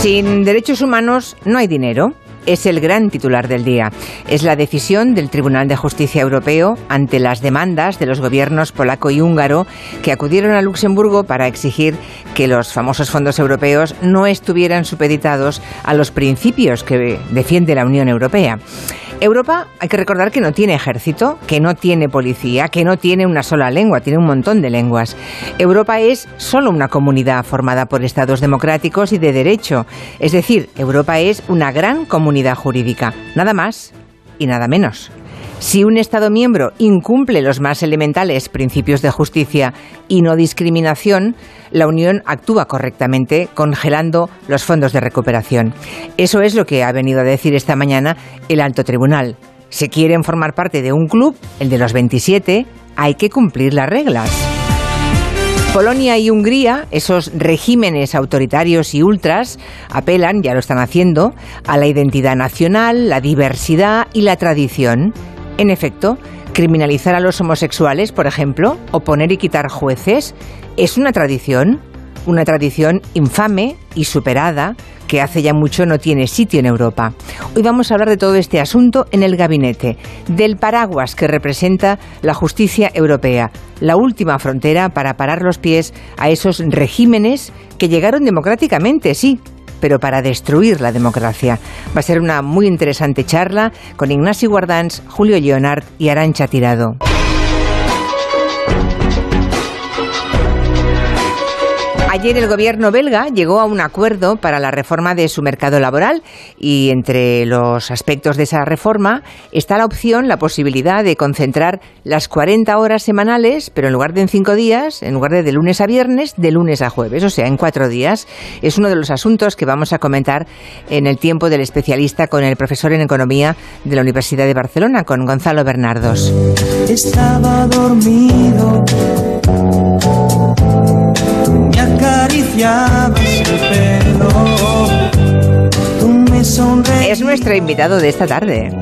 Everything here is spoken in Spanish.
Sin derechos humanos no hay dinero es el gran titular del día. Es la decisión del Tribunal de Justicia Europeo ante las demandas de los gobiernos polaco y húngaro que acudieron a Luxemburgo para exigir que los famosos fondos europeos no estuvieran supeditados a los principios que defiende la Unión Europea. Europa, hay que recordar que no tiene ejército, que no tiene policía, que no tiene una sola lengua, tiene un montón de lenguas. Europa es solo una comunidad formada por estados democráticos y de derecho. Es decir, Europa es una gran comunidad jurídica, nada más y nada menos. Si un Estado miembro incumple los más elementales principios de justicia y no discriminación, la Unión actúa correctamente congelando los fondos de recuperación. Eso es lo que ha venido a decir esta mañana el alto tribunal. Si quieren formar parte de un club, el de los 27, hay que cumplir las reglas. Polonia y Hungría, esos regímenes autoritarios y ultras, apelan, ya lo están haciendo, a la identidad nacional, la diversidad y la tradición. En efecto, criminalizar a los homosexuales, por ejemplo, o poner y quitar jueces, es una tradición, una tradición infame y superada que hace ya mucho no tiene sitio en Europa. Hoy vamos a hablar de todo este asunto en el gabinete, del paraguas que representa la justicia europea, la última frontera para parar los pies a esos regímenes que llegaron democráticamente, sí, pero para destruir la democracia. Va a ser una muy interesante charla con Ignacio Guardans, Julio Leonard y Arancha Tirado. Ayer el gobierno belga llegó a un acuerdo para la reforma de su mercado laboral y entre los aspectos de esa reforma está la opción, la posibilidad de concentrar las 40 horas semanales, pero en lugar de en cinco días, en lugar de de lunes a viernes, de lunes a jueves, o sea, en cuatro días. Es uno de los asuntos que vamos a comentar en el tiempo del especialista con el profesor en economía de la Universidad de Barcelona, con Gonzalo Bernardos. Estaba dormido nuestro invitado de esta tarde.